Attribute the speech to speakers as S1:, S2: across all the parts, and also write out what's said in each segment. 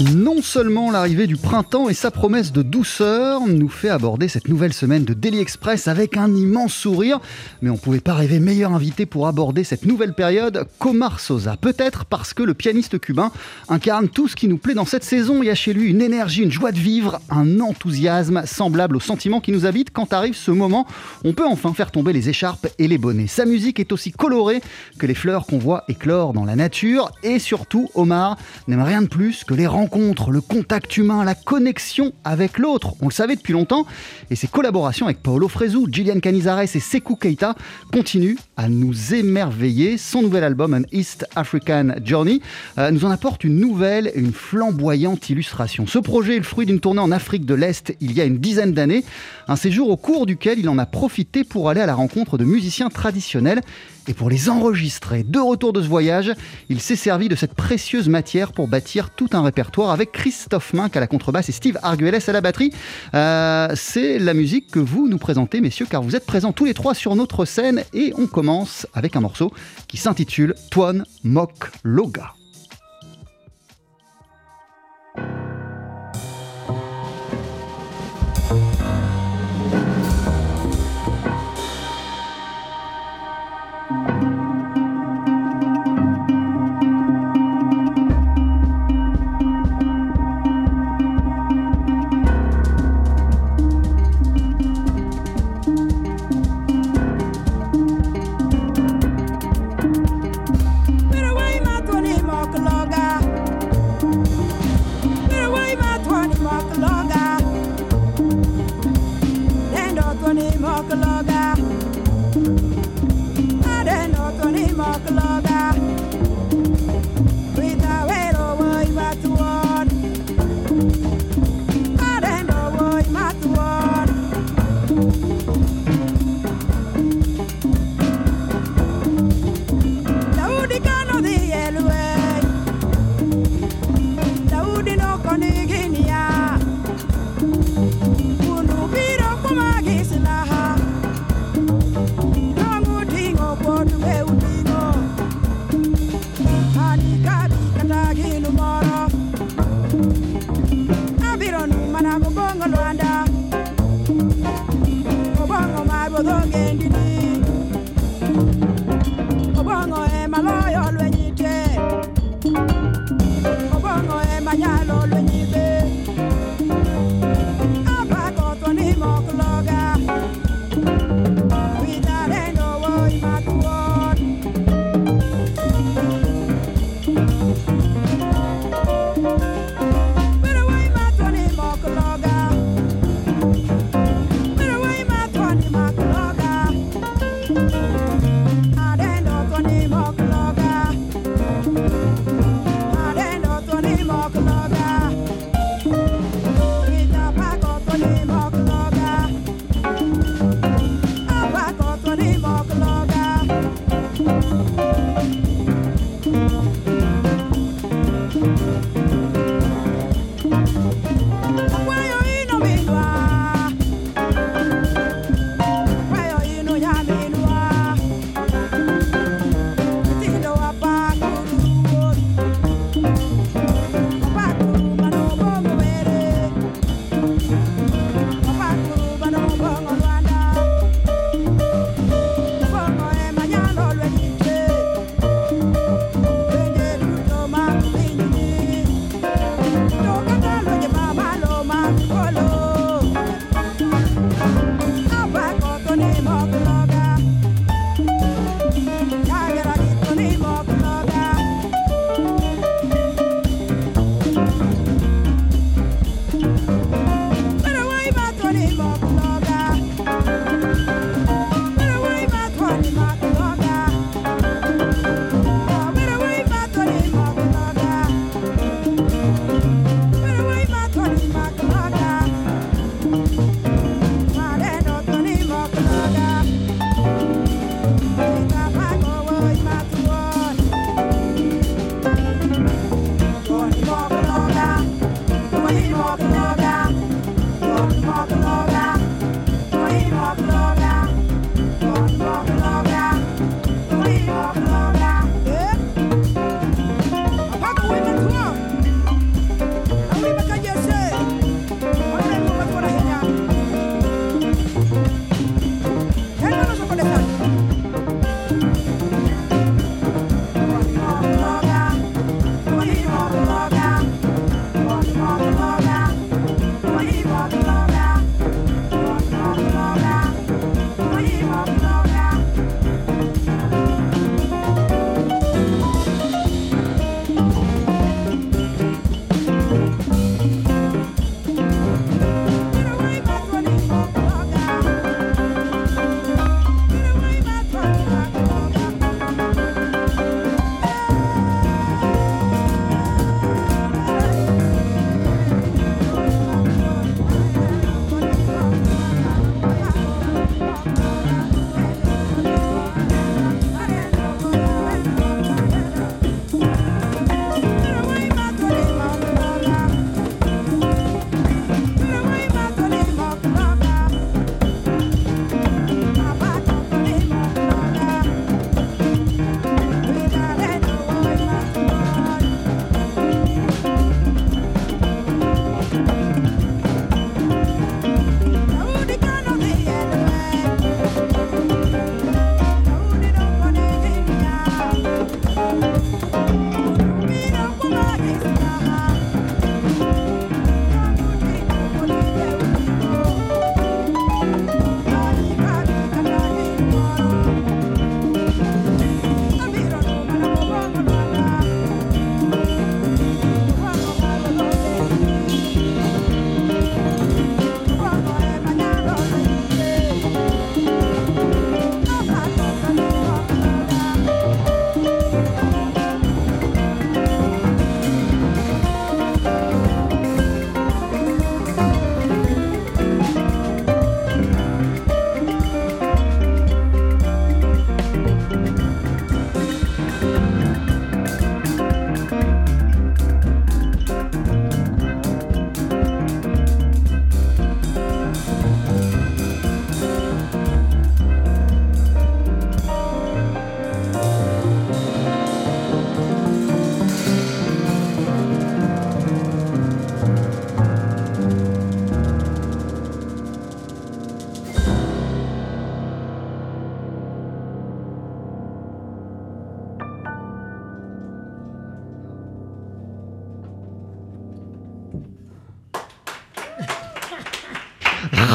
S1: Non seulement l'arrivée du printemps et sa promesse de douceur nous fait aborder cette nouvelle semaine de Daily Express avec un immense sourire, mais on ne pouvait pas rêver meilleur invité pour aborder cette nouvelle période qu'Omar Sosa. Peut-être parce que le pianiste cubain incarne tout ce qui nous plaît dans cette saison. Il y a chez lui une énergie, une joie de vivre, un enthousiasme semblable au sentiment qui nous habite quand arrive ce moment. On peut enfin faire tomber les écharpes et les bonnets. Sa musique est aussi colorée que les fleurs qu'on voit éclore dans la nature. Et surtout, Omar n'aime rien de plus que les rencontres le contact humain, la connexion avec l'autre. On le savait depuis longtemps et ses collaborations avec Paolo Fresu, Gillian Canizares et Sekou Keita continuent à nous émerveiller. Son nouvel album, An East African Journey, euh, nous en apporte une nouvelle et une flamboyante illustration. Ce projet est le fruit d'une tournée en Afrique de l'Est il y a une dizaine d'années, un séjour au cours duquel il en a profité pour aller à la rencontre de musiciens traditionnels et pour les enregistrer. De retour de ce voyage, il s'est servi de cette précieuse matière pour bâtir tout un répertoire avec Christophe Mink à la contrebasse et Steve Arguelles à la batterie. Euh, c'est la musique que vous nous présentez, messieurs, car vous êtes présents tous les trois sur notre scène et on commence avec un morceau qui s'intitule Twan Mok Loga.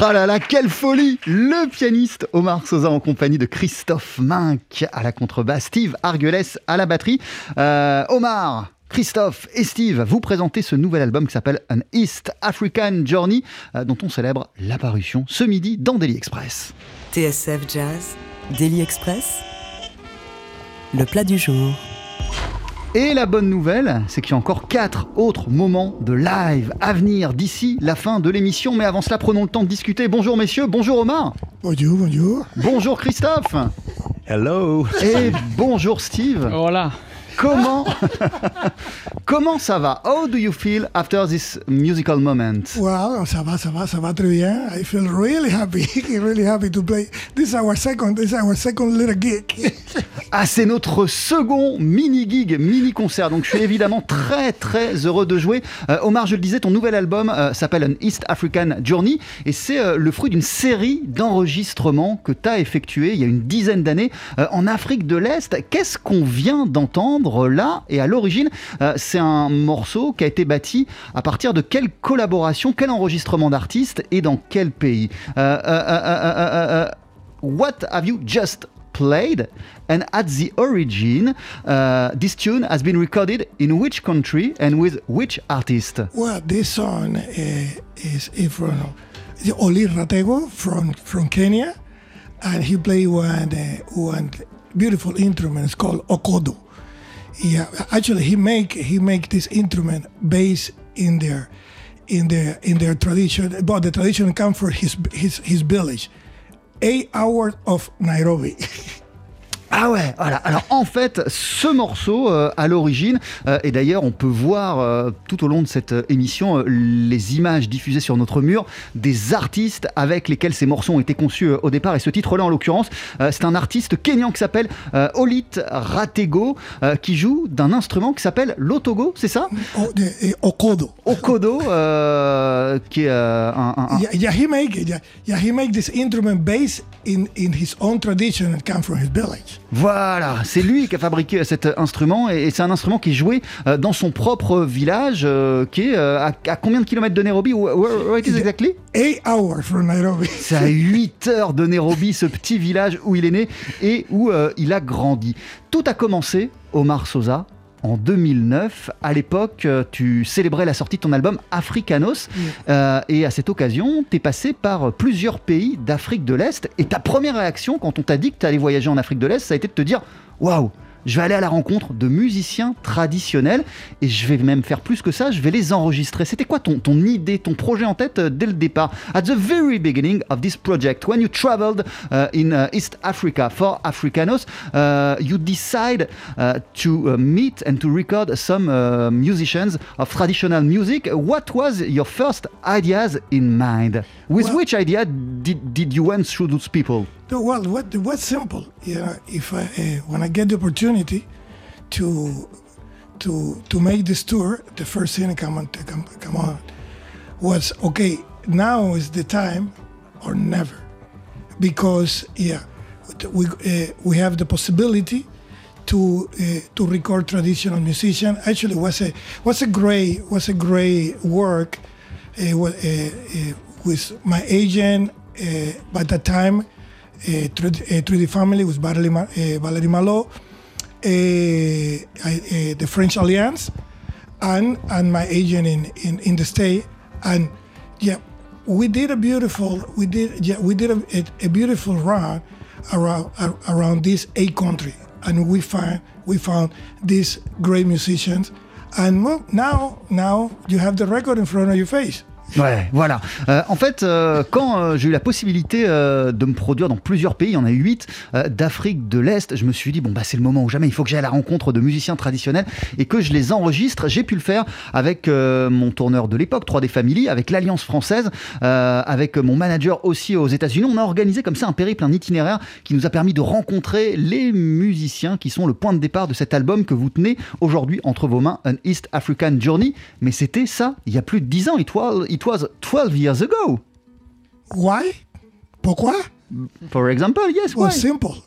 S1: Ah là là, quelle folie Le pianiste Omar Sosa en compagnie de Christophe Mink à la contrebasse, Steve Arguelles à la batterie. Euh, Omar, Christophe et Steve, vous présentez ce nouvel album qui s'appelle An East African Journey, euh, dont on célèbre l'apparition ce midi dans Daily Express.
S2: TSF Jazz, Daily Express, le plat du jour.
S1: Et la bonne nouvelle, c'est qu'il y a encore quatre autres moments de live à venir d'ici la fin de l'émission. Mais avant cela, prenons le temps de discuter. Bonjour messieurs, bonjour Omar.
S3: Bonjour, bonjour.
S1: Bonjour Christophe.
S4: Hello.
S1: Et bonjour Steve.
S5: Voilà.
S1: Comment Comment ça va? How do you feel after this musical moment?
S3: Well, ça va, ça va, ça va très bien. I feel really happy, really happy to play. This is our second, this is our second little gig.
S1: Ah, c'est notre second mini gig, mini concert. Donc, je suis évidemment très très heureux de jouer. Euh, Omar, je le disais, ton nouvel album euh, s'appelle An East African Journey et c'est euh, le fruit d'une série d'enregistrements que tu as effectué il y a une dizaine d'années euh, en Afrique de l'Est. Qu'est-ce qu'on vient d'entendre là Et à l'origine, euh, c'est un morceau qui a été bâti à partir de quelle collaboration, quel enregistrement d'artistes et dans quel pays Euh, euh, euh, euh, What have you just played? And at the origin uh, this tune has been recorded in which country and with which artist?
S3: Well, this song is is from Oli Ratego from from Kenya, and he played one uh, one beautiful instrument. It's called okodo. Yeah, actually, he make he make this instrument based in their in their in their tradition. But the tradition come from his his his village, eight hours of Nairobi.
S1: Ah ouais, voilà. Alors en fait, ce morceau euh, à l'origine, euh, et d'ailleurs on peut voir euh, tout au long de cette émission les images diffusées sur notre mur des artistes avec lesquels ces morceaux ont été conçus au départ. Et ce titre-là en l'occurrence, c'est un artiste kenyan qui s'appelle Olit Ratego, qui joue d'un instrument qui s'appelle l'otogo, c'est ça?
S3: Oh, the, eh, okodo.
S1: Okodo, qui est un, un- un-
S3: Yeah, yeah, he make. Yeah, yeah, he make this instrument based in in his own tradition and come from his village.
S1: Voilà, c'est lui qui a fabriqué cet instrument et, c'est un instrument qui est joué euh, dans son propre village euh, qui est euh, à, à combien de kilomètres de Nairobi? Where, where- it is exactly
S3: Eight hours from Nairobi.
S1: C'est à 8 heures de Nairobi, ce petit village où il est né et où il a grandi. Tout a commencé, Omar Sosa, en 2009. À l'époque, euh, tu célébrais la sortie de ton album Africanos. Euh, et à cette occasion, tu es passé par plusieurs pays d'Afrique de l'Est. Et ta première réaction, quand on t'a dit que tu allais voyager en Afrique de l'Est, ça a été de te dire Waouh je vais aller à la rencontre de musiciens traditionnels et je vais même faire plus que ça, je vais les enregistrer. C'était quoi ton, ton idée, ton projet en tête euh, dès le départ? At the very beginning of this project, when you traveled uh, in uh, East Africa for Africanos, uh, you decide uh, to uh, meet and to record some uh, musicians of traditional music. What was your first ideas in mind? With
S3: Well-
S1: which idea did, did you went through those people?
S3: No, well, what what's simple? You know, if I uh, when I get the opportunity to to to make this tour, the first thing come on come, come on was okay. Now is the time or never, because yeah, we uh, we have the possibility to uh, to record traditional musician. Actually, was a was a great was a great work uh, with my agent uh, by that time. Uh, 3D, uh, 3D family with Valerie, Ma- uh, Valerie Malo, the French Alliance, and and my agent in, in, in the state, and yeah, we did a beautiful we did yeah we did a, a, beautiful run around ar- around this eight country, and we find we found these great musicians, and well, now now you have the record in front of your face.
S1: Ouais, voilà. Euh, en fait, euh, quand euh, j'ai eu la possibilité euh, de me produire dans plusieurs pays, il y en a eu huit euh, d'Afrique de l'Est, je me suis dit, bon, bah, c'est le moment ou jamais, il faut que j'aille à la rencontre de musiciens traditionnels et que je les enregistre. J'ai pu le faire avec euh, mon tourneur de l'époque, 3D Family, avec l'Alliance française, avec mon manager aussi aux États-Unis. On a organisé comme ça un périple, un itinéraire qui nous a permis de rencontrer les musiciens qui sont le point de départ de cet album que vous tenez aujourd'hui entre vos mains, An East African Journey. Mais c'était ça, il y a plus de 10 ans, it was, was 12 years ago.
S3: Why? Pourquoi?
S1: For example, yes,
S3: Well,
S1: why?
S3: simple.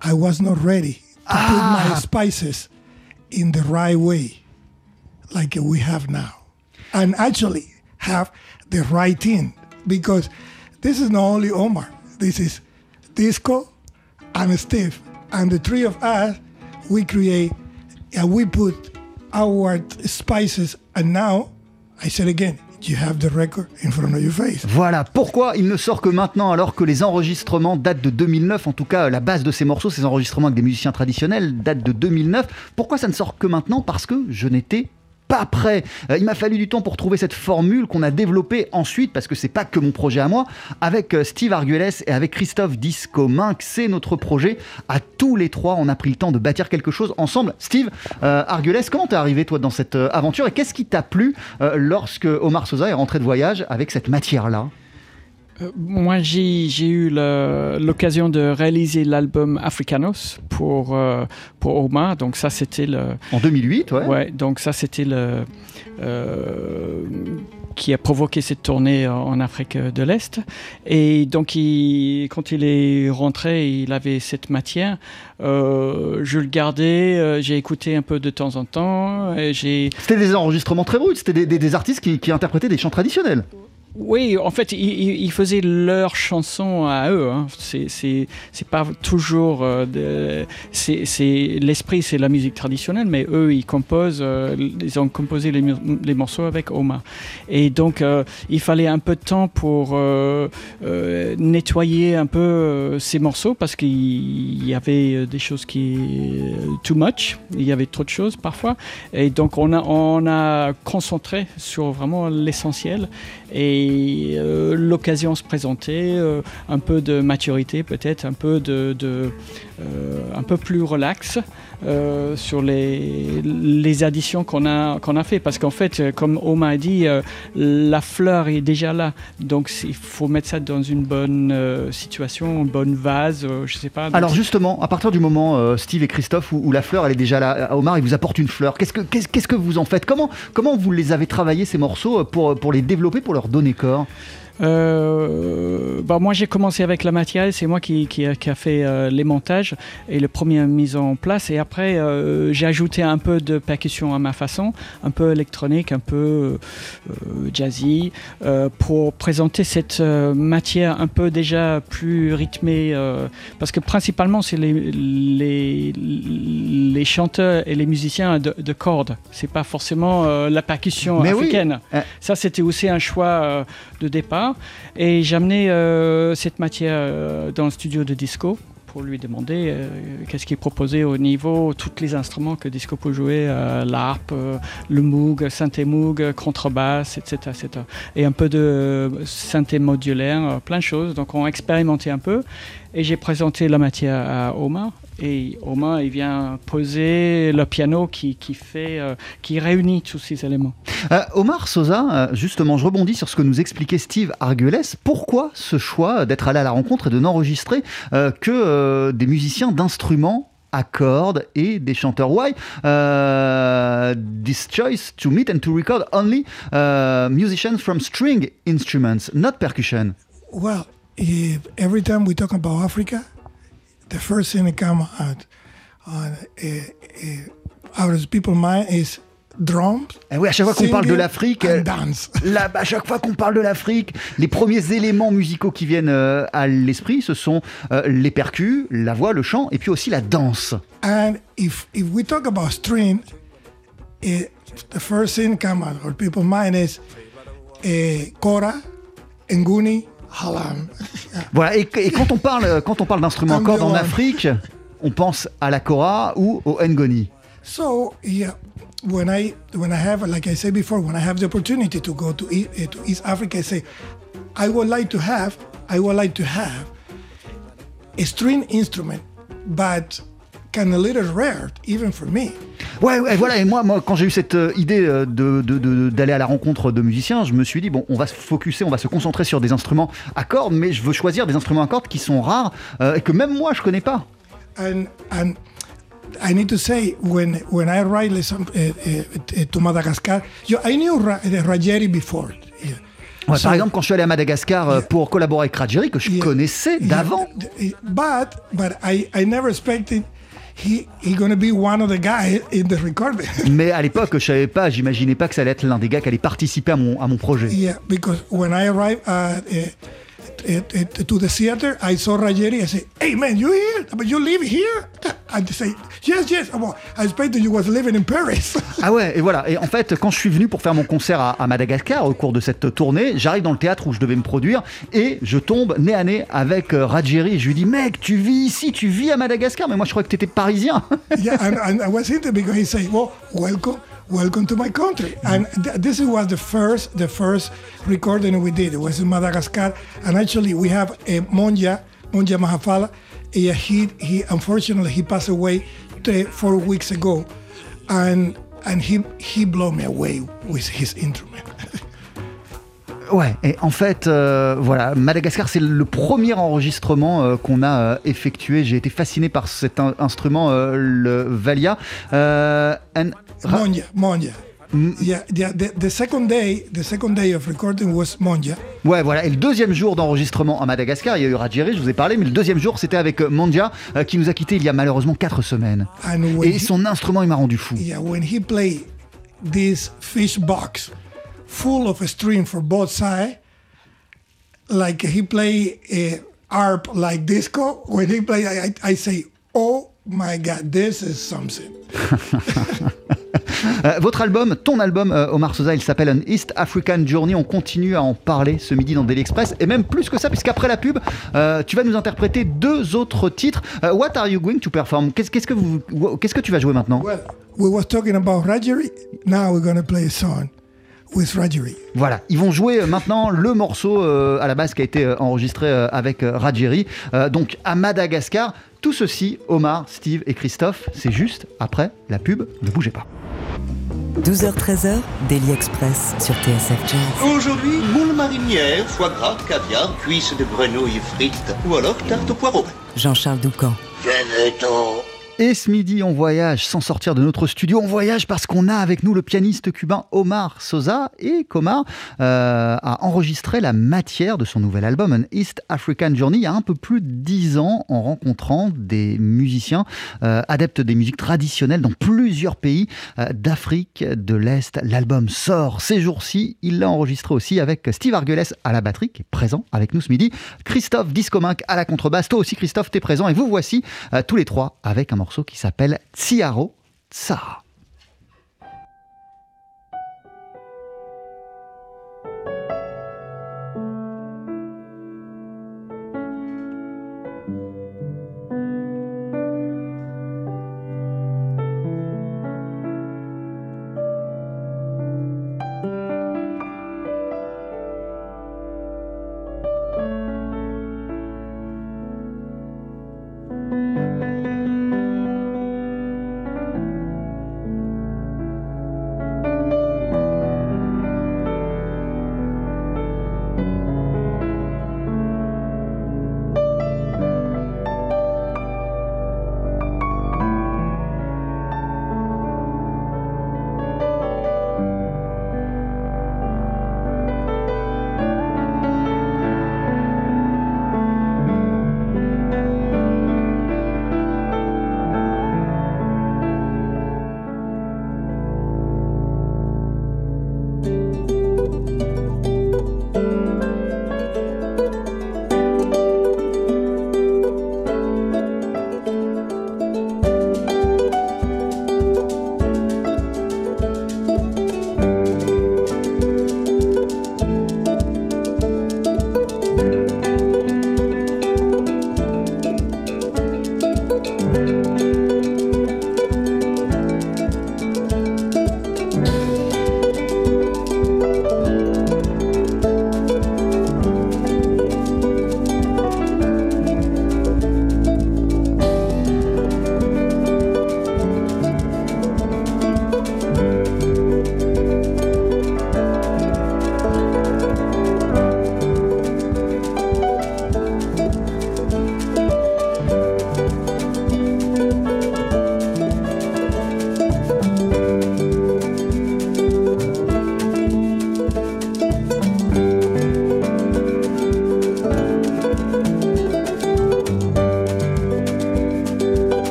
S3: I was not ready to put ah. my spices in the right way, like we have now, and actually have the right thing because this is not only Omar. This is Disco and Steve, and the three of us. We create and we put our spices. And now, I said again, you have the record in front of your face?
S1: Voilà pourquoi il ne sort que maintenant alors que les enregistrements datent de 2009, en tout cas la base de ces morceaux, ces enregistrements avec des musiciens traditionnels datent de 2009. Pourquoi ça ne sort que maintenant? Parce que je n'étais pas prêt. Euh, il m'a fallu du temps pour trouver cette formule qu'on a développée ensuite, parce que c'est pas que mon projet à moi, avec euh, Steve Arguelles et avec Christophe Disco Minck. C'est notre projet. À tous les trois, on a pris le temps de bâtir quelque chose ensemble. Steve euh, Arguelles, comment t'es arrivé toi dans cette euh, aventure et qu'est-ce qui t'a plu lorsque Omar Sosa est rentré de voyage avec cette matière-là?
S6: Euh, Moi, j'ai eu l'occasion de réaliser l'album Africanos pour, euh, pour Omar. Donc ça, c'était le...
S1: En 2008, ouais.
S6: Ouais, donc ça, c'était le... euh, qui a provoqué cette tournée en Afrique de l'Est. Et donc, il- quand il est rentré, il avait cette matière. Euh, je le gardais, euh, j'ai écouté un peu de temps en temps.
S1: C'était des enregistrements très bruts, c'était des, des- des artistes qui, qui interprétaient des chants traditionnels.
S6: Oui, en fait, ils, faisaient leurs chansons à eux. Hein. C'est, pas toujours. euh, l'esprit, c'est la musique traditionnelle, mais eux, ils composent. euh, ils ont composé les, morceaux avec Omar. Et donc, euh, il fallait un peu de temps pour nettoyer un peu ces morceaux parce qu'il y avait des choses qui. too much. Il y avait trop de choses parfois. Et donc, on a concentré sur vraiment l'essentiel et euh, l'occasion se présentait, euh, un peu de maturité peut-être, un peu de, un peu plus relax euh, sur les, les additions qu'on a qu'on a fait. Parce qu'en fait, euh, comme Oma a dit, euh, la fleur est déjà là, donc il faut mettre ça dans une bonne euh, situation, une bonne vase, euh, je sais pas.
S1: Alors justement, à partir du moment, euh, Steve et Christophe, où, la fleur elle est déjà là, euh, Omar il vous apporte une fleur, qu'est-ce que, qu'est-ce, qu'est-ce que vous en faites? Comment, comment vous les avez travaillés ces morceaux euh, pour, pour les développer, pour leur donner corps?
S6: Euh, bah moi j'ai commencé avec la matière, c'est moi qui, qui, a, qui a fait euh, les montages et le premier mise en place. Et après euh, j'ai ajouté un peu de percussion à ma façon, un peu électronique, un peu euh, jazzy pour présenter cette matière un peu déjà plus rythmée parce que principalement c'est les, les, les chanteurs et les musiciens de, de cordes, c'est pas forcément la percussion
S1: Mais
S6: africaine. Ça c'était aussi un choix de départ. Et amené euh, cette matière euh, dans le studio de Disco pour lui demander euh, qu'est-ce qui est proposé au niveau, tous les instruments que Disco peut jouer, euh, l'harpe, le moog, synthé moog, contrebasse, etc., etc. Et un peu de synthé modulaire, plein de choses. Donc on a expérimenté un peu et j'ai présenté la matière à Omar. Et Omar, il vient poser le piano qui, qui fait, euh, qui réunit tous ces éléments.
S1: Euh, Omar Sosa, euh, justement, je rebondis sur ce que nous expliquait Steve Arguelles. Pourquoi ce choix d'être allé à la rencontre et de n'enregistrer euh, que euh, des musiciens d'instruments à cordes et des chanteurs? Why euh, this choice to meet and to record only uh, musicians from string instruments, not percussion?
S3: Well, if every time we talk about Africa, the first thing that comes out on, uh, uh, out of people's mind is drums.
S1: Eh oui, à chaque fois qu'on parle de l'Afrique,
S3: and
S1: euh,
S3: dance.
S1: Là, à chaque fois qu'on parle de l'Afrique, les premiers éléments musicaux qui viennent euh, à l'esprit, ce sont euh, les percus, la voix, le chant, et puis aussi la danse.
S3: And if if we talk about string, it, the first thing come out of people's mind is uh, Kora, Nguni.
S1: Voilà. Et, et quand on parle, euh, quand on parle d'instruments à cordes en Afrique, on pense à la kora ou au ngoni.
S3: So yeah, when I when I have like I said before, when I have the opportunity to go to East, to East Africa, I say I would like to have I would like to have a string instrument, but little rare even for me.
S1: Ouais, ouais, voilà. Et moi, moi, quand j'ai eu cette euh, idée euh, de, de- de- d'aller à la rencontre de musiciens, je me suis dit bon, on va se focuser, on va se concentrer sur des instruments à cordes, mais je veux choisir des instruments à cordes qui sont rares euh, et que même moi je connais pas.
S3: And and I need to say when when I write some, uh, uh, to Madagascar, you, I knew Ra- uh, Rajeri before. Yeah.
S1: Ouais,
S3: So-
S1: par exemple, quand je suis allé à Madagascar euh, pour collaborer avec Rajeri, que je
S3: Yeah.
S1: connaissais
S3: Yeah,
S1: d'avant.
S3: But but I I never expected he he gonna be one of the guys in the recording.
S1: Mais à l'époque, je savais pas, j'imaginais pas que ça allait être l'un des gars qui allait participer à mon, à mon projet.
S3: yeah, because when I arrived at uh, uh, uh, to the theater, I saw Rajeri. I said, "Hey man, you here? But you live here?" I say, "Yes, yes." Well, I expected you was living in Paris.
S1: Ah ouais, et voilà. Et en fait, quand je suis venu pour faire mon concert à, à Madagascar au cours de cette tournée, j'arrive dans le théâtre où je devais me produire et je tombe nez à nez avec euh, Rajeri. Je lui dis, mec, tu vis ici, tu vis à Madagascar, mais moi je crois que tu étais parisien.
S3: yeah, and, and I was into because he said, "Well, welcome." Welcome to my country, mm. and th- this was the first, the first recording we did. It was in Madagascar, and actually we have a Monja, Monja Mahafala. Yeah, he, he unfortunately he passed away th- four weeks ago, and and he he blew me away with his instrument.
S1: Ouais, et en fait, euh, voilà, Madagascar, c'est le premier enregistrement euh, qu'on a euh, effectué. J'ai été fasciné par cet in- instrument, le Valia. And-
S3: Monja, Monja. Yeah, the, the, the second day, the second day of recording was Monja.
S1: Ouais, voilà. Et le deuxième jour d'enregistrement à Madagascar, il y a eu Rajeri, je vous ai parlé, mais le deuxième jour, c'était avec euh, qui nous a quittés il y a malheureusement 4 semaines. Et
S3: he-
S1: son instrument, il m'a rendu fou.
S3: Yeah, when he played this fish box full of string for both sides, like he play a harp like disco. When he play, I, I, I say, "Oh my God, this is something."
S1: Euh, votre album, ton album, euh, Omar Sosa, il s'appelle An East African Journey. On continue à en parler ce midi dans Daily Express. Et même plus que ça, puisqu'après la pub, euh, tu vas nous interpréter deux autres titres. What are you going to perform? Qu'est-ce qu'est-ce que, vous, qu'est-ce que tu vas jouer maintenant?
S3: Well, we was talking about Rajeri. Now we're gonna play a song with Rajeri.
S1: Voilà, ils vont jouer euh, maintenant le morceau euh, à la base qui a été euh, enregistré euh, avec Rajeri, euh, donc à Madagascar. Tout ceci, Omar, Steve et Christophe, c'est juste après la pub. Ne bougez pas.
S2: 12h-13h, Daily Express sur TSF Jazz.
S7: Aujourd'hui, moule marinière, foie gras, caviar, cuisses de grenouille frites ou alors tarte au poireau.
S2: Jean-Charles Doucan.
S7: Venez-t'en.
S1: Et ce midi, on voyage sans sortir de notre studio. On voyage parce qu'on a avec nous le pianiste cubain Omar Sosa et qu'Omar euh, a enregistré la matière de son nouvel album, An East African Journey, il y a un peu plus de dix ans en rencontrant des musiciens euh, adeptes des musiques traditionnelles dans plusieurs pays euh, d'Afrique de l'Est. L'album sort ces jours-ci. Il l'a enregistré aussi avec Steve Argeles à la batterie, qui est présent avec nous ce midi. Christophe Discominck à la contrebasse. Toi aussi, Christophe, t'es présent. Et vous voici tous les trois avec un morceau qui s'appelle Tsiaro Tsara.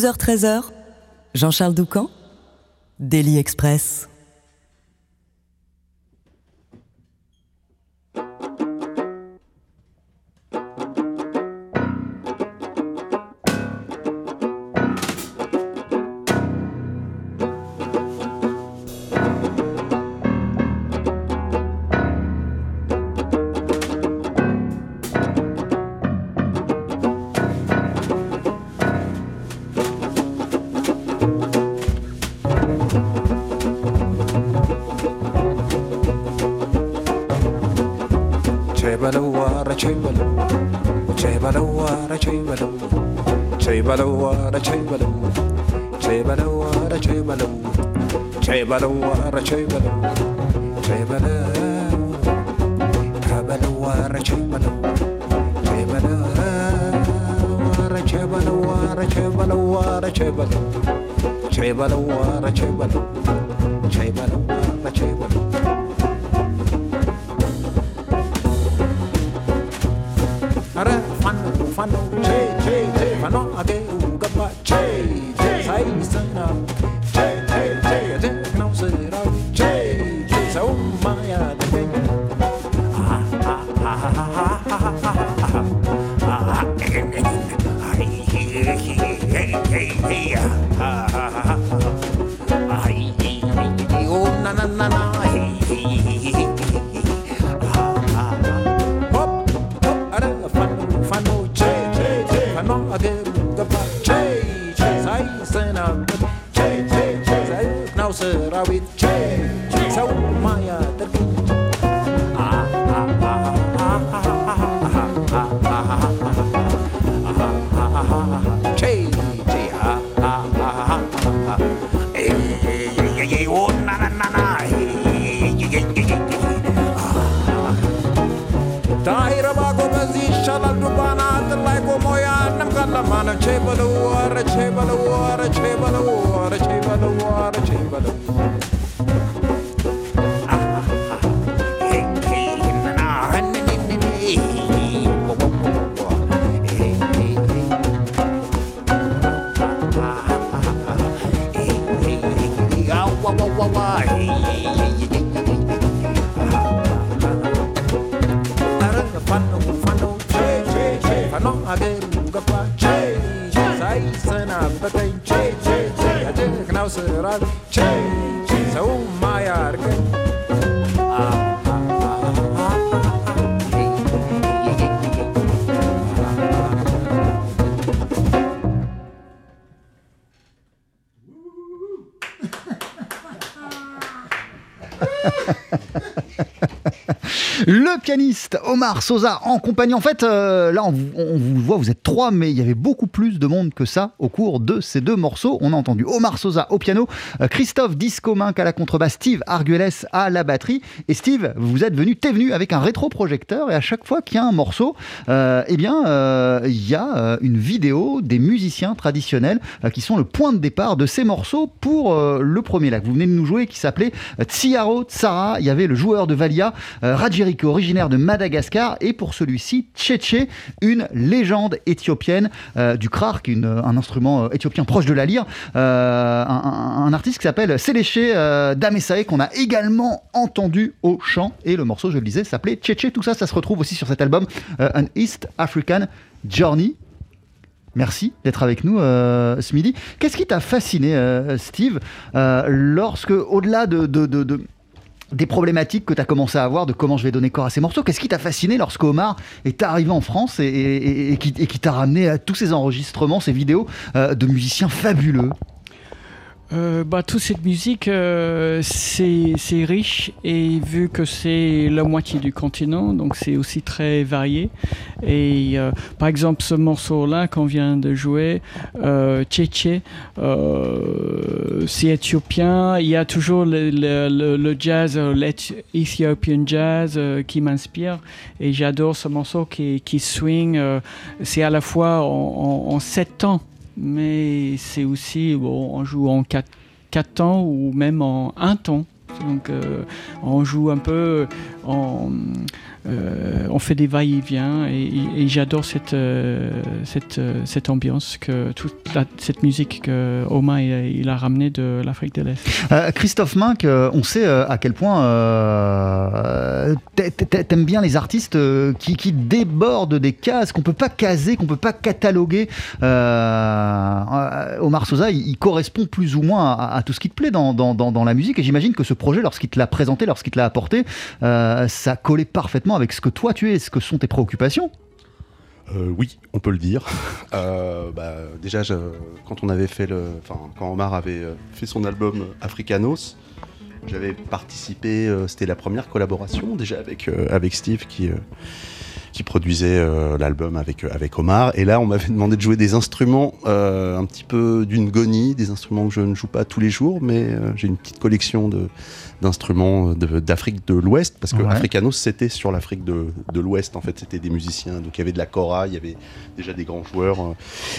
S2: 12h-13h, Jean-Charles Doucan, Daily Express. Chibadawada, Chibadum, Chibadawada, Chibadum, Chibadawada, Chibadum, Chibadawada, Chibadum, Chibada, Cabadawada, Chibadum, Chibadawada, Chibadawada, Chibadawada, Chibadum, Chibadawada, Chibadum, Chibada.
S1: Le pianiste Omar Sosa en compagnie. En fait, euh, là, on, vous voit, vous êtes mais il y avait beaucoup plus de monde que ça au cours de ces deux morceaux. On a entendu Omar Sosa au piano, euh, Christophe Discominck à la contrebasse, Steve Arguelles à la batterie. Et Steve, vous êtes venu, t'es venu avec un rétroprojecteur et à chaque fois qu'il y a un morceau, euh, eh bien, il y a une vidéo des musiciens traditionnels qui sont le point de départ de ces morceaux pour le premier lac. Vous venez de nous jouer qui s'appelait Tsiaro Tsara. Il y avait le joueur de Valia, Rajiriko, originaire de Madagascar, et pour celui-ci, Tchétché, une légende éthiopienne du krar, qui est un instrument éthiopien proche de la lyre, un, un, artiste qui s'appelle Séléché Damesae, qu'on a également entendu au chant, et le morceau, je le disais, s'appelait Tchétché. Tout ça, ça se retrouve aussi sur cet album, An East African Journey. Merci d'être avec nous euh, ce midi. Qu'est-ce qui t'a fasciné, euh, Steve, euh, lorsque, au-delà de, de, de, des problématiques que tu as commencé à avoir de comment je vais donner corps à ces morceaux, qu'est-ce qui t'a fasciné lorsque Omar est arrivé en France et, qui, qui t'a ramené à tous ces enregistrements, ces vidéos de musiciens fabuleux?
S6: Euh, bah, toute cette musique, euh, c'est riche et vu que c'est la moitié du continent, donc c'est aussi très varié. Et euh, par exemple, ce morceau-là qu'on vient de jouer, euh, Tchétché, euh, c'est éthiopien. Il y a toujours le, jazz, l'Ethiopian jazz qui m'inspire. Et j'adore ce morceau qui, swing. c'est à la fois en, en sept temps mais c'est aussi, bon, on joue en 4, 4 temps ou même en 1 temps. Donc euh, on joue un peu en, euh, on fait des va-et-vient et, j'adore cette, euh, euh, ambiance, toute cette musique que Oma il, a ramenée de l'Afrique de l'Est.
S1: Christophe euh, on sait à quel point euh, t'a- t'a- t'aimes bien les artistes qui, débordent des cases, qu'on peut pas caser, qu'on peut pas cataloguer. Omar Sosa, il, correspond plus ou moins à, tout ce qui te plaît dans, dans- la musique. Et j'imagine que ce projet, lorsqu'il te l'a présenté, lorsqu'il te l'a apporté, ça collait parfaitement avec ce que toi tu es, ce que sont tes préoccupations.
S8: Euh, oui, on peut le dire. Euh, bah, déjà, quand on avait fait le, quand Omar avait euh, fait son album Africanos, j'avais participé. C'était la première collaboration déjà avec avec Steve qui qui produisait l'album avec avec Omar. Et là, on m'avait demandé de jouer des instruments un petit peu d'une gonie, des instruments que je ne joue pas tous les jours, mais j'ai une petite collection de d'instruments d'Afrique de l'Ouest parce que
S1: Ouais.
S8: Africanos c'était sur l'Afrique de, de l'Ouest en fait c'était des musiciens donc il y avait de la kora il y avait déjà des grands joueurs euh,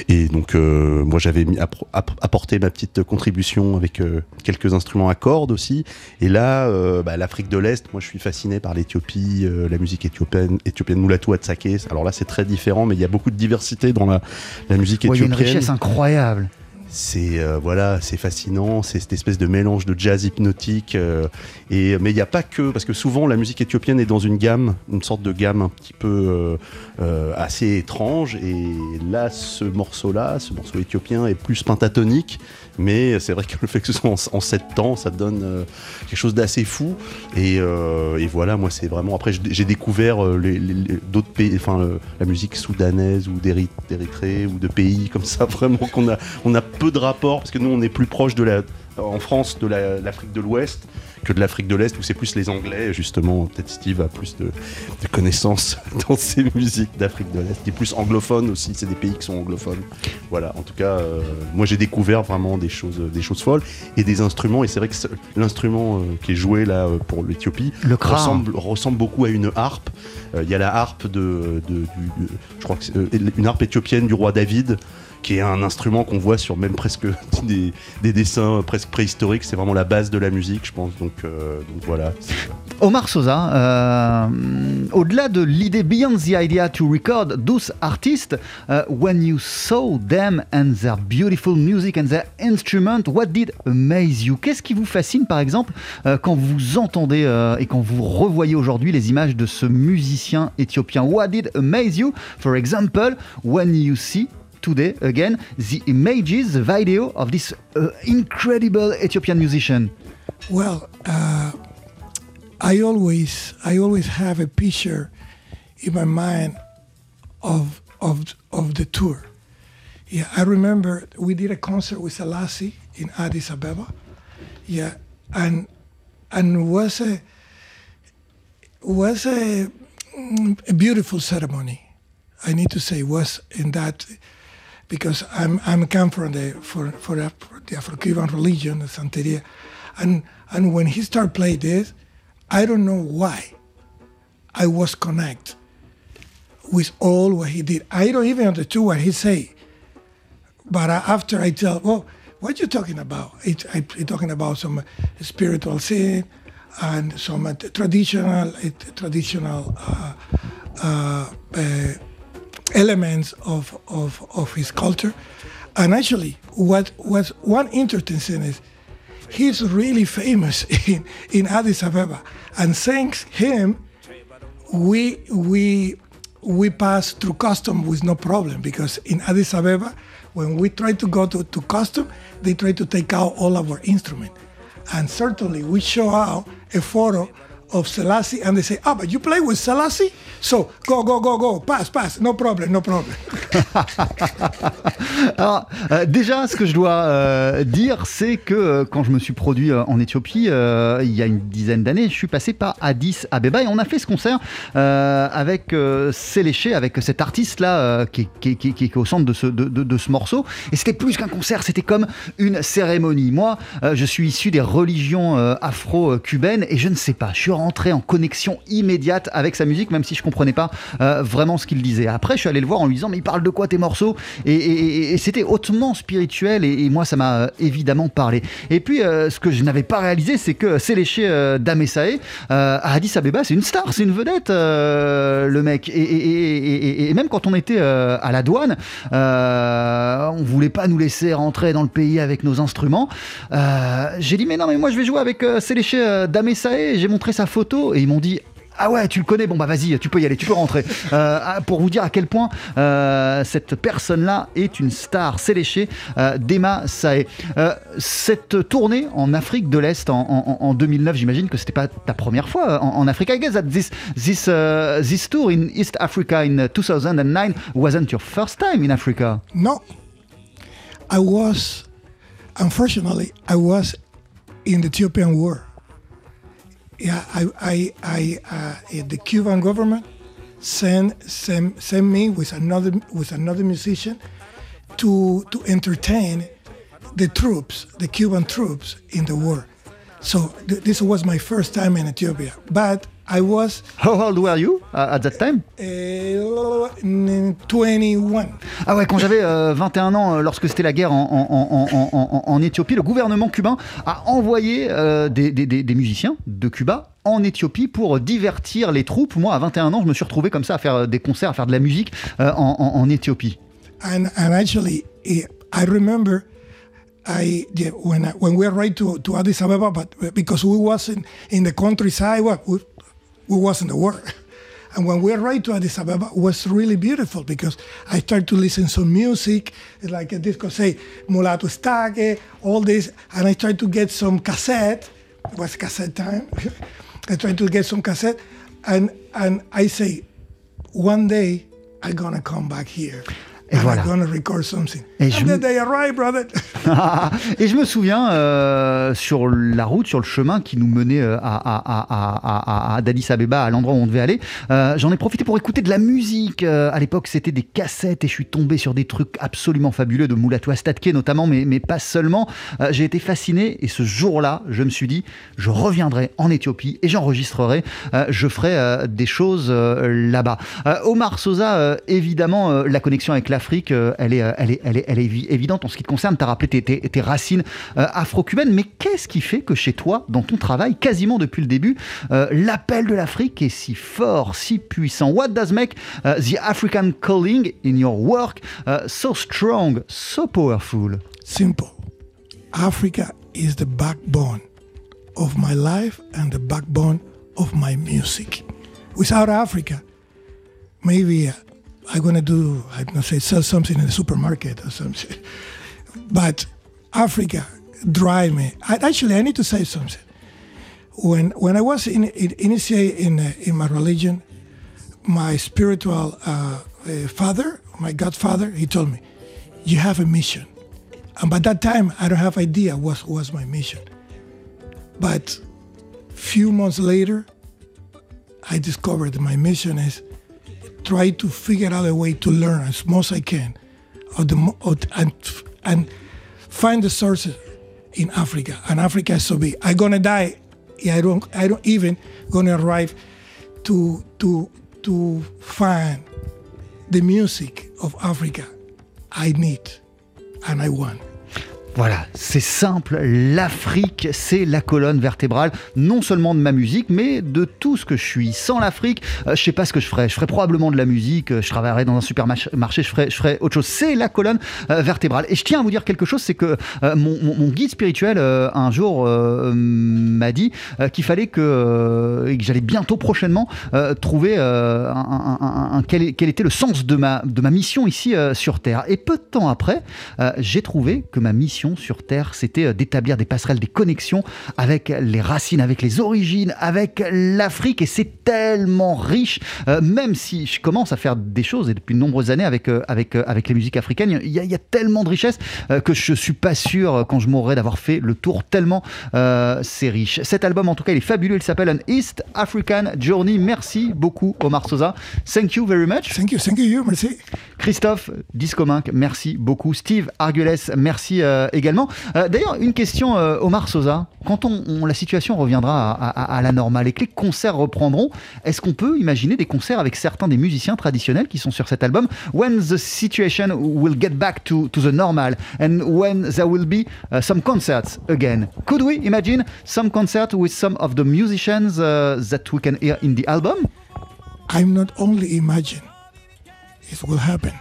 S8: et donc euh, moi j'avais apporté ma petite contribution avec euh, quelques instruments à cordes aussi et là euh, bah, l'Afrique de l'Est moi je suis fasciné par l'Éthiopie la musique éthiopienne éthiopienne Mulatu Atsake alors là c'est très différent mais il y a beaucoup de diversité dans la, la musique
S1: Ouais, il y a une
S8: éthiopienne
S1: richesse incroyable.
S8: C'est euh, voilà, c'est fascinant, c'est cette espèce de mélange de jazz hypnotique. euh, et mais il n'y a pas que parce que souvent la musique éthiopienne est dans une gamme, une sorte de gamme un petit peu euh, assez étrange. Et là, ce morceau-là, ce morceau éthiopien est plus pentatonique. Mais c'est vrai que le fait que ce soit en, en sept temps, ça donne euh, quelque chose d'assez fou. Et, euh, et voilà, moi c'est vraiment. Après, j'ai découvert euh, d'autres pays, enfin la musique soudanaise ou d'Éry- d'Érythrée ou de pays comme ça, vraiment qu'on a, peu de rapport parce que nous on est plus proche en France de la- l'Afrique de l'Ouest que de l'Afrique de l'Est où c'est plus les Anglais justement. Peut-être Steve a plus de, de connaissances dans ces musiques d'Afrique de l'Est. Il est plus anglophone aussi. C'est des pays qui sont anglophones. Voilà. En tout cas, euh, moi j'ai découvert vraiment des choses, des choses folles et des instruments. Et c'est vrai que l'instrument euh, qui est joué là euh, pour l'Éthiopie ressemble, ressemble beaucoup à une harpe. Il y a la harpe de, de- du- de- je crois que c'est, une harpe éthiopienne du roi David, qui est un instrument qu'on voit sur même presque des, des dessins presque préhistoriques. C'est vraiment la base de la musique, je pense. Donc, euh, voilà.
S1: Omar Sosa, euh, au-delà de l'idée beyond the idea to record those artists, uh, when you saw them and their beautiful music and their instrument, what did amaze you? Qu'est-ce qui vous fascine, par exemple, euh, quand vous entendez et quand vous revoyez aujourd'hui les images de ce musicien éthiopien? What did amaze you? For example, when you see today again the images, the video of this uh, incredible Ethiopian musician.
S3: Well, uh, I always I always have a picture in my mind of of of the tour. Yeah, I remember we did a concert with Selassie in Addis Ababa. Yeah, and and was a was a, mm, a beautiful ceremony. I need to say was in that because I'm I'm come from the for for the, Afro-Cuban religion, the Santeria, and and when he started playing this, I don't know why. I was connect with all what he did. I don't even understand what he say, but after I tell, well, what you talking about? It, I, he talking about some spiritual thing and some traditional traditional uh, uh, uh, elements of, of, of his culture. And actually, what was one interesting thing is he's really famous in, in Addis Ababa. And thanks him, we, we, we pass through custom with no problem because in Addis Ababa, when we try to go to, to custom, they try to take out all our instrument. And certainly we show out a photo of Selassie and they say, ah, but you play with Selassie? So go, go, go, go, pass, pass, no problem, no problem.
S1: Alors, euh, déjà, ce que je dois euh, dire, c'est que euh, quand je me suis produit en Éthiopie, il y a une dizaine d'années, je suis passé par Addis Abeba et on a fait ce concert avec Séléché, avec cet artiste-là qui, qui qui est- au centre de ce, de, de- ce morceau. Et c'était plus qu'un concert, c'était comme une cérémonie. Moi, je suis issu des religions afro-cubaines et je ne sais pas, je suis rentré en connexion immédiate avec sa musique, même si je comprenais pas euh, vraiment ce qu'il disait. Après, je suis allé le voir en lui disant, mais il parle de quoi tes morceaux? Et, c'était hautement spirituel et, moi ça m'a évidemment parlé. Et puis ce que je n'avais pas réalisé, c'est que Séléché Damesae à Addis Abeba, c'est une star, c'est une vedette, le mec. Et, même quand on était à la douane, on voulait pas nous laisser rentrer dans le pays avec nos instruments. J'ai dit mais non mais moi je vais jouer avec Séléché Damesae. J'ai montré sa photo et ils m'ont dit ah ouais, tu le connais, bon bah vas-y, tu peux y aller, tu peux rentrer. Euh, ah, pour vous dire à quel point euh, cette personne-là est une star, c'est léché, euh, Dema Sae. cette tournée en Afrique de l'Est en, 2009, j'imagine que c'était pas ta première fois en, Afrique. I guess that this, this, this tour in East Africa in 2009 wasn't your first time in Africa.
S3: No. I was, unfortunately, I was in the Ethiopian war. Yeah, I, I, I uh, the Cuban government sent, sent sent me with another with another musician to to entertain the troops, the Cuban troops in the war. So th- this was my first time in Ethiopia, but I was.
S1: How old were you uh, at that time?
S3: Uh, 21.
S1: Ah ouais, quand j'avais 21 euh, ans, euh, lorsque c'était la guerre en, en, en, en, Éthiopie, le gouvernement cubain a envoyé euh, des, des, des, musiciens de Cuba en Éthiopie pour divertir les troupes. Moi, à 21 ans, je me suis retrouvé comme ça à faire des concerts, à faire de la musique euh, en, en, Éthiopie.
S3: And, and actually, I remember I yeah, when I, when we arrived to, to Addis Ababa, but because we wasn't in the countryside, we, we wasn't the war. And when we arrived to Addis Ababa, it was really beautiful because I started to listen some music, like a disco, say Mulato Stage, all this, and I tried to get some cassette. It was cassette time. I tried to get some cassette, and and I say, one day I'm gonna come back here.
S1: Et voilà.
S3: Et je, me...
S1: et je me souviens euh, sur la route, sur le chemin qui nous menait euh, à, à, à, à Addis Abeba, à l'endroit où on devait aller, euh, j'en ai profité pour écouter de la musique. à l'époque, c'était des cassettes et je suis tombé sur des trucs absolument fabuleux de Mulatu Statke notamment, mais, mais pas seulement. J'ai été fasciné et ce jour-là, je me suis dit, je reviendrai en Éthiopie et j'enregistrerai, je ferai des choses là-bas. Omar Sosa, évidemment, la connexion avec la l'Afrique, euh, elle, est, euh, elle, est, elle, est, elle est évidente en ce qui te concerne. Tu as rappelé tes, tes, racines euh, afro-cubaines, mais qu'est-ce qui fait que chez toi, dans ton travail, quasiment depuis le début, l'appel de l'Afrique est si fort, si puissant? What does make the African calling in your work so strong, so powerful?
S3: Simple. Africa is the backbone of my life and the backbone of my music. Without Africa, maybe I'm gonna do, I'm gonna say, sell something in the supermarket or something. But Africa drive me. I, actually, I need to say something. When when I was in, in in uh, in my religion, my spiritual uh, uh, father, my godfather, he told me, "You have a mission." And by that time, I don't have idea what was my mission. But few months later, I discovered my mission is try to figure out a way to learn as much as I can, of the, of, and and find the sources in Africa. And Africa is so big. I'm gonna die. I don't. I don't even gonna arrive to to to find the music of Africa. I need and I want.
S1: Voilà, c'est simple, l'Afrique, c'est la colonne vertébrale, non seulement de ma musique, mais de tout ce que je suis. Sans l'Afrique, euh, je sais pas ce que je ferais. Je ferais probablement de la musique, euh, je travaillerais dans un supermarché, je ferais, autre chose. C'est la colonne euh, vertébrale. Et je tiens à vous dire quelque chose, c'est que mon, guide spirituel, un jour, m'a dit qu'il fallait que, que j'allais bientôt, prochainement, trouver quel, était le sens de ma mission ici sur Terre. Et peu de temps après, j'ai trouvé que ma mission sur Terre, c'était euh, d'établir des passerelles, des connexions avec les racines, avec les origines, avec l'Afrique. Et c'est tellement riche, euh, même si je commence à faire des choses, et depuis de nombreuses années avec, euh, avec, avec les musiques africaines, il y, a, tellement de richesse que je suis pas sûr, quand je mourrai, d'avoir fait le tour, tellement c'est riche. Cet album, en tout cas, il est fabuleux. Il s'appelle An East African Journey. Merci beaucoup, Omar Sosa. Thank you very much.
S3: Thank you, thank you, merci.
S1: Christophe Discominck, merci beaucoup. Steve Arguelles, merci également. Euh, D'ailleurs, une question, euh, Omar Sosa. Quand la situation reviendra à la normale et que les concerts reprendront, est-ce qu'on peut imaginer des concerts avec certains des musiciens traditionnels qui sont sur cet album? When the situation will get back to, to the normal and when there will be uh, some concerts again, could we imagine some concert with some of the musicians uh, that we can hear in the album?
S3: I'm not only imagine, it will happen.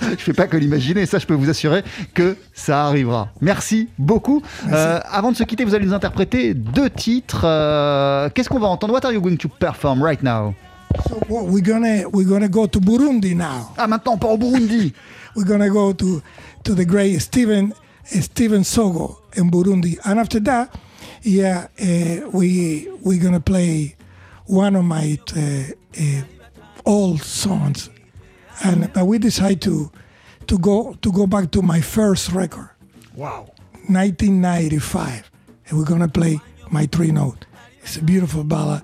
S1: Je fais pas que l'imaginer, ça je peux vous assurer que ça arrivera. Merci beaucoup. Euh, avant de se quitter, vous allez nous interpréter deux titres. Euh, Qu'est-ce qu'on va entendre? What are you going to perform right now?
S3: So what we're gonna we're gonna go to Burundi now.
S1: Ah maintenant part au Burundi.
S3: We're gonna go to to the great Stephen uh, Stephen Sogo in Burundi, and after that, yeah, uh, we we're gonna play one of my uh, uh, old songs, and but we decide to to go to go back to my first record.
S1: Wow.
S3: 1995, and we're gonna play my three note. It's a beautiful ballad,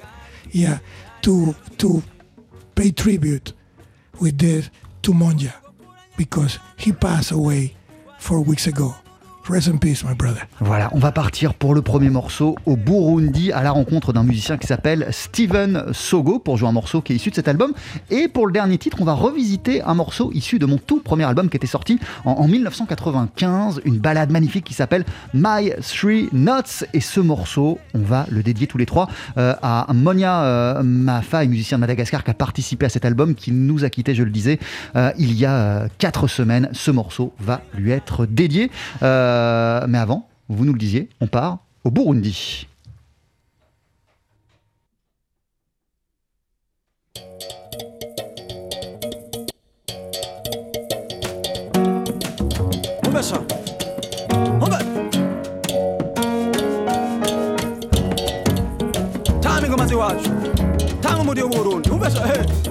S3: yeah, to to pay tribute with this to Monja because he passed away four weeks ago. Peace, my brother.
S1: Voilà, on va partir pour le premier morceau au Burundi à la rencontre d'un musicien qui s'appelle Steven Sogo pour jouer un morceau qui est issu de cet album. Et pour le dernier titre, on va revisiter un morceau issu de mon tout premier album qui était sorti en, en 1995, une balade magnifique qui s'appelle My Three Notes. Et ce morceau, on va le dédier tous les trois euh, à Monia euh, Mafa, musicien de Madagascar qui a participé à cet album, qui nous a quittés, je le disais, euh, il y a euh, quatre semaines. Ce morceau va lui être dédié. Mais avant, vous nous le disiez, on part au Burundi.
S9: Burundi.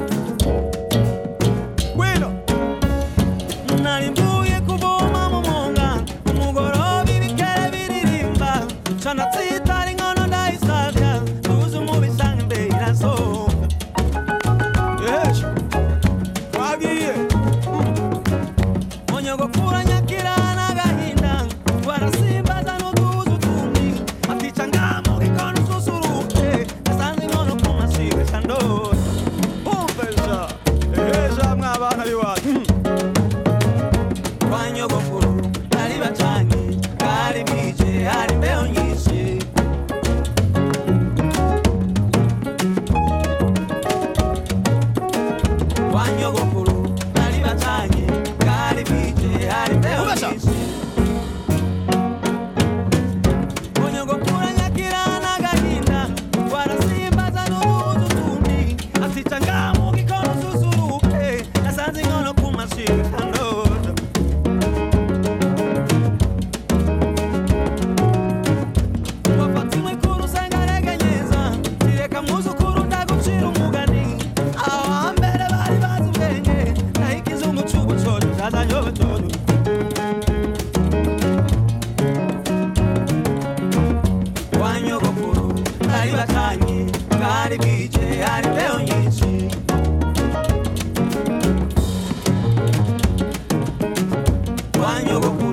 S9: banyo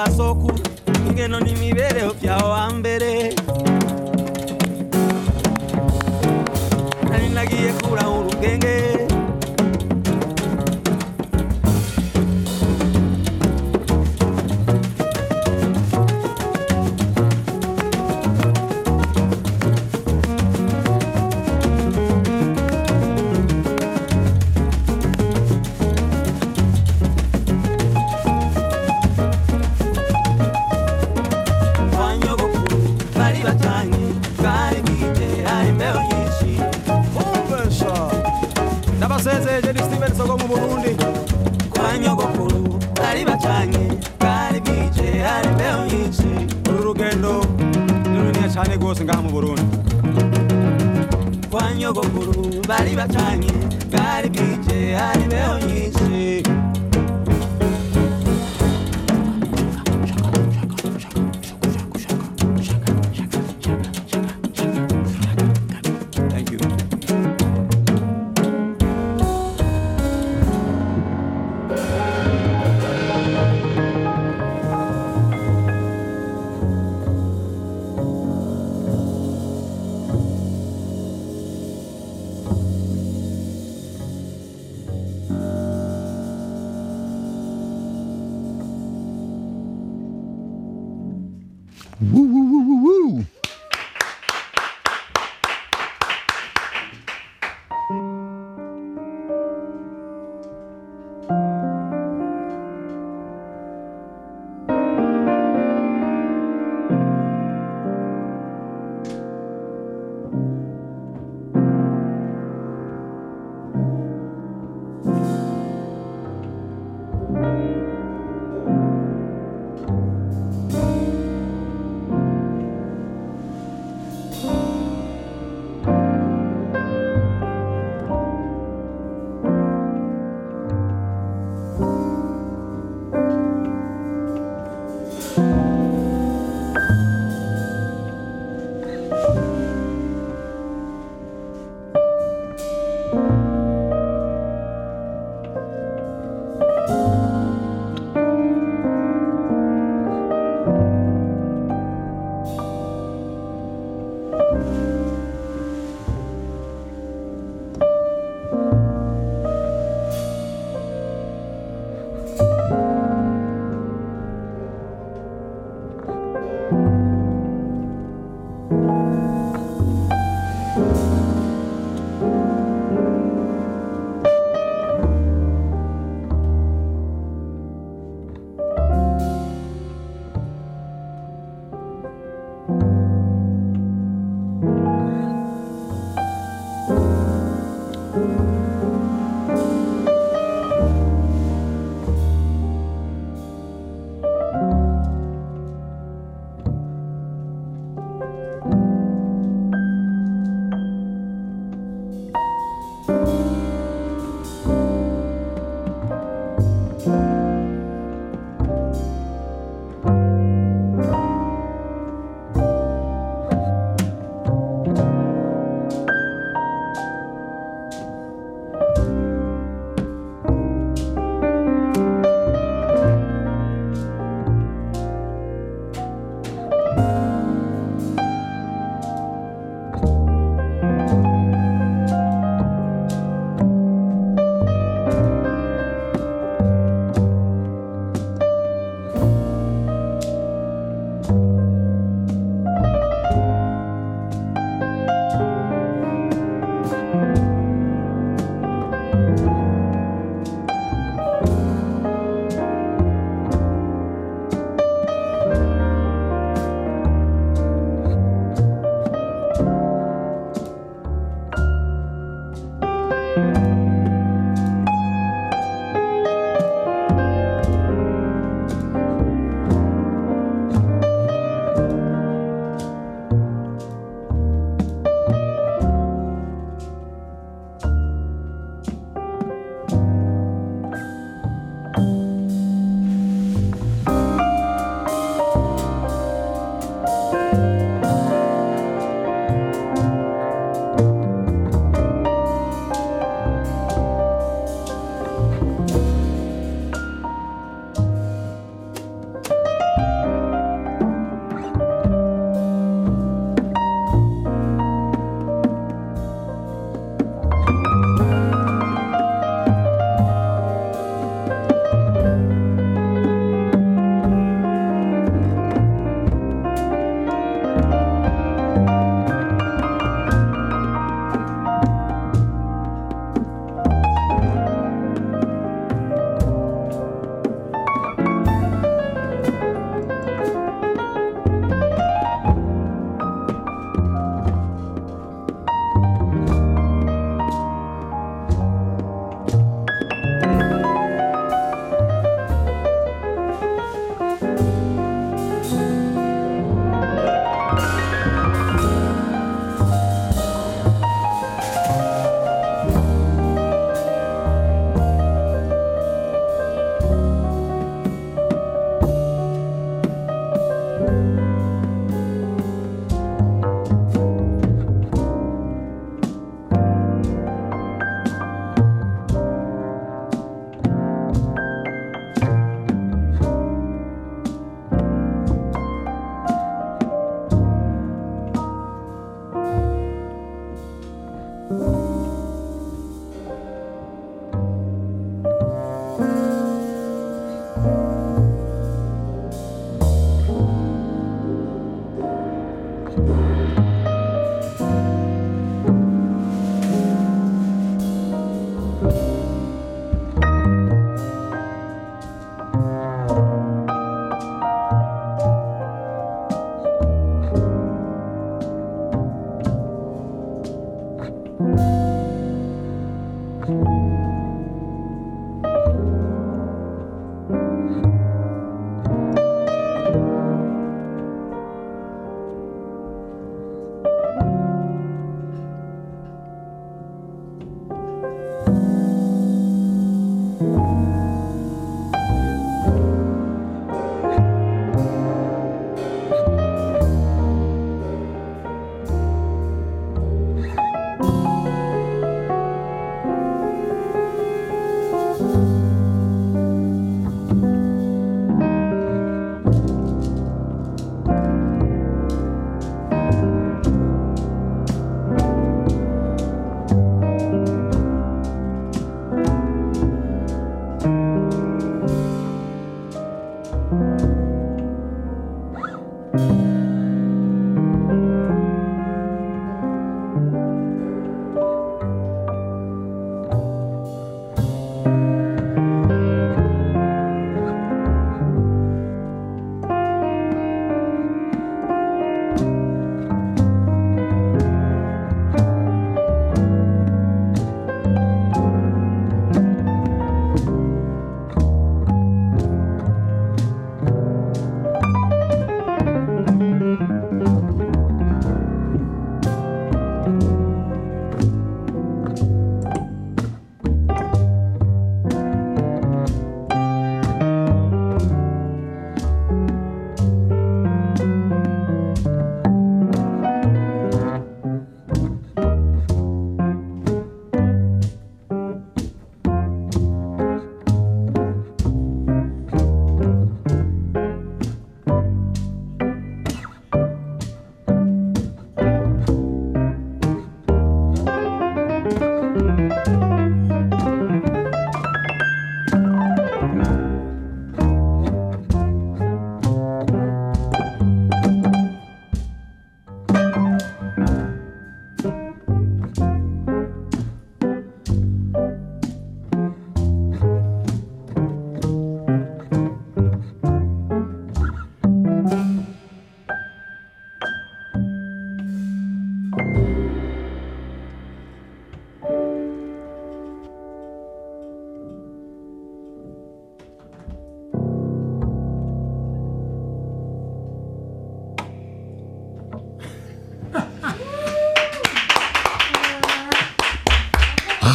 S9: abasoku ngeno n'imibereho byaho hambere nari nagiye kurahura ubwenge bari bacanye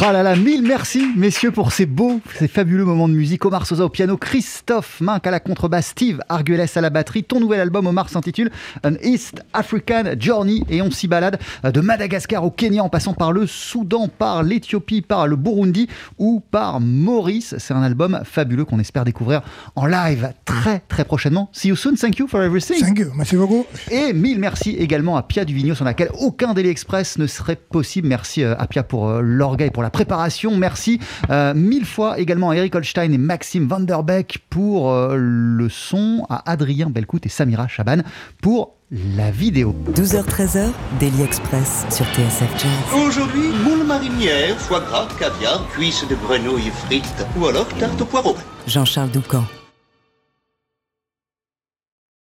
S1: Ah là là, mille merci, messieurs, pour ces beaux, ces fabuleux moments de musique. Omar Sosa au piano, Christophe Minck à la contrebasse, Steve Arguelles à la batterie. Ton nouvel album, Omar, s'intitule An East African Journey et on s'y balade de Madagascar au Kenya en passant par le Soudan, par l'Éthiopie, par le Burundi ou par Maurice. C'est un album fabuleux qu'on espère découvrir en live très très prochainement. See you soon, thank you for everything.
S3: Thank you, merci beaucoup.
S1: Et mille merci également à Pia Duvigneau, sans laquelle aucun Daily Express ne serait possible. Merci euh, à Pia pour euh, l'orgueil, pour la préparation. Merci euh, mille fois également à Eric Holstein et Maxime Vanderbeck pour euh, le son, à Adrien Belcout et Samira Chaban pour la vidéo.
S2: 12h-13h, Daily Express sur TSF Jazz.
S7: Aujourd'hui, moule marinière, foie gras, caviar, cuisses de grenouille frites ou alors tarte au poireau.
S2: Jean-Charles Doucan.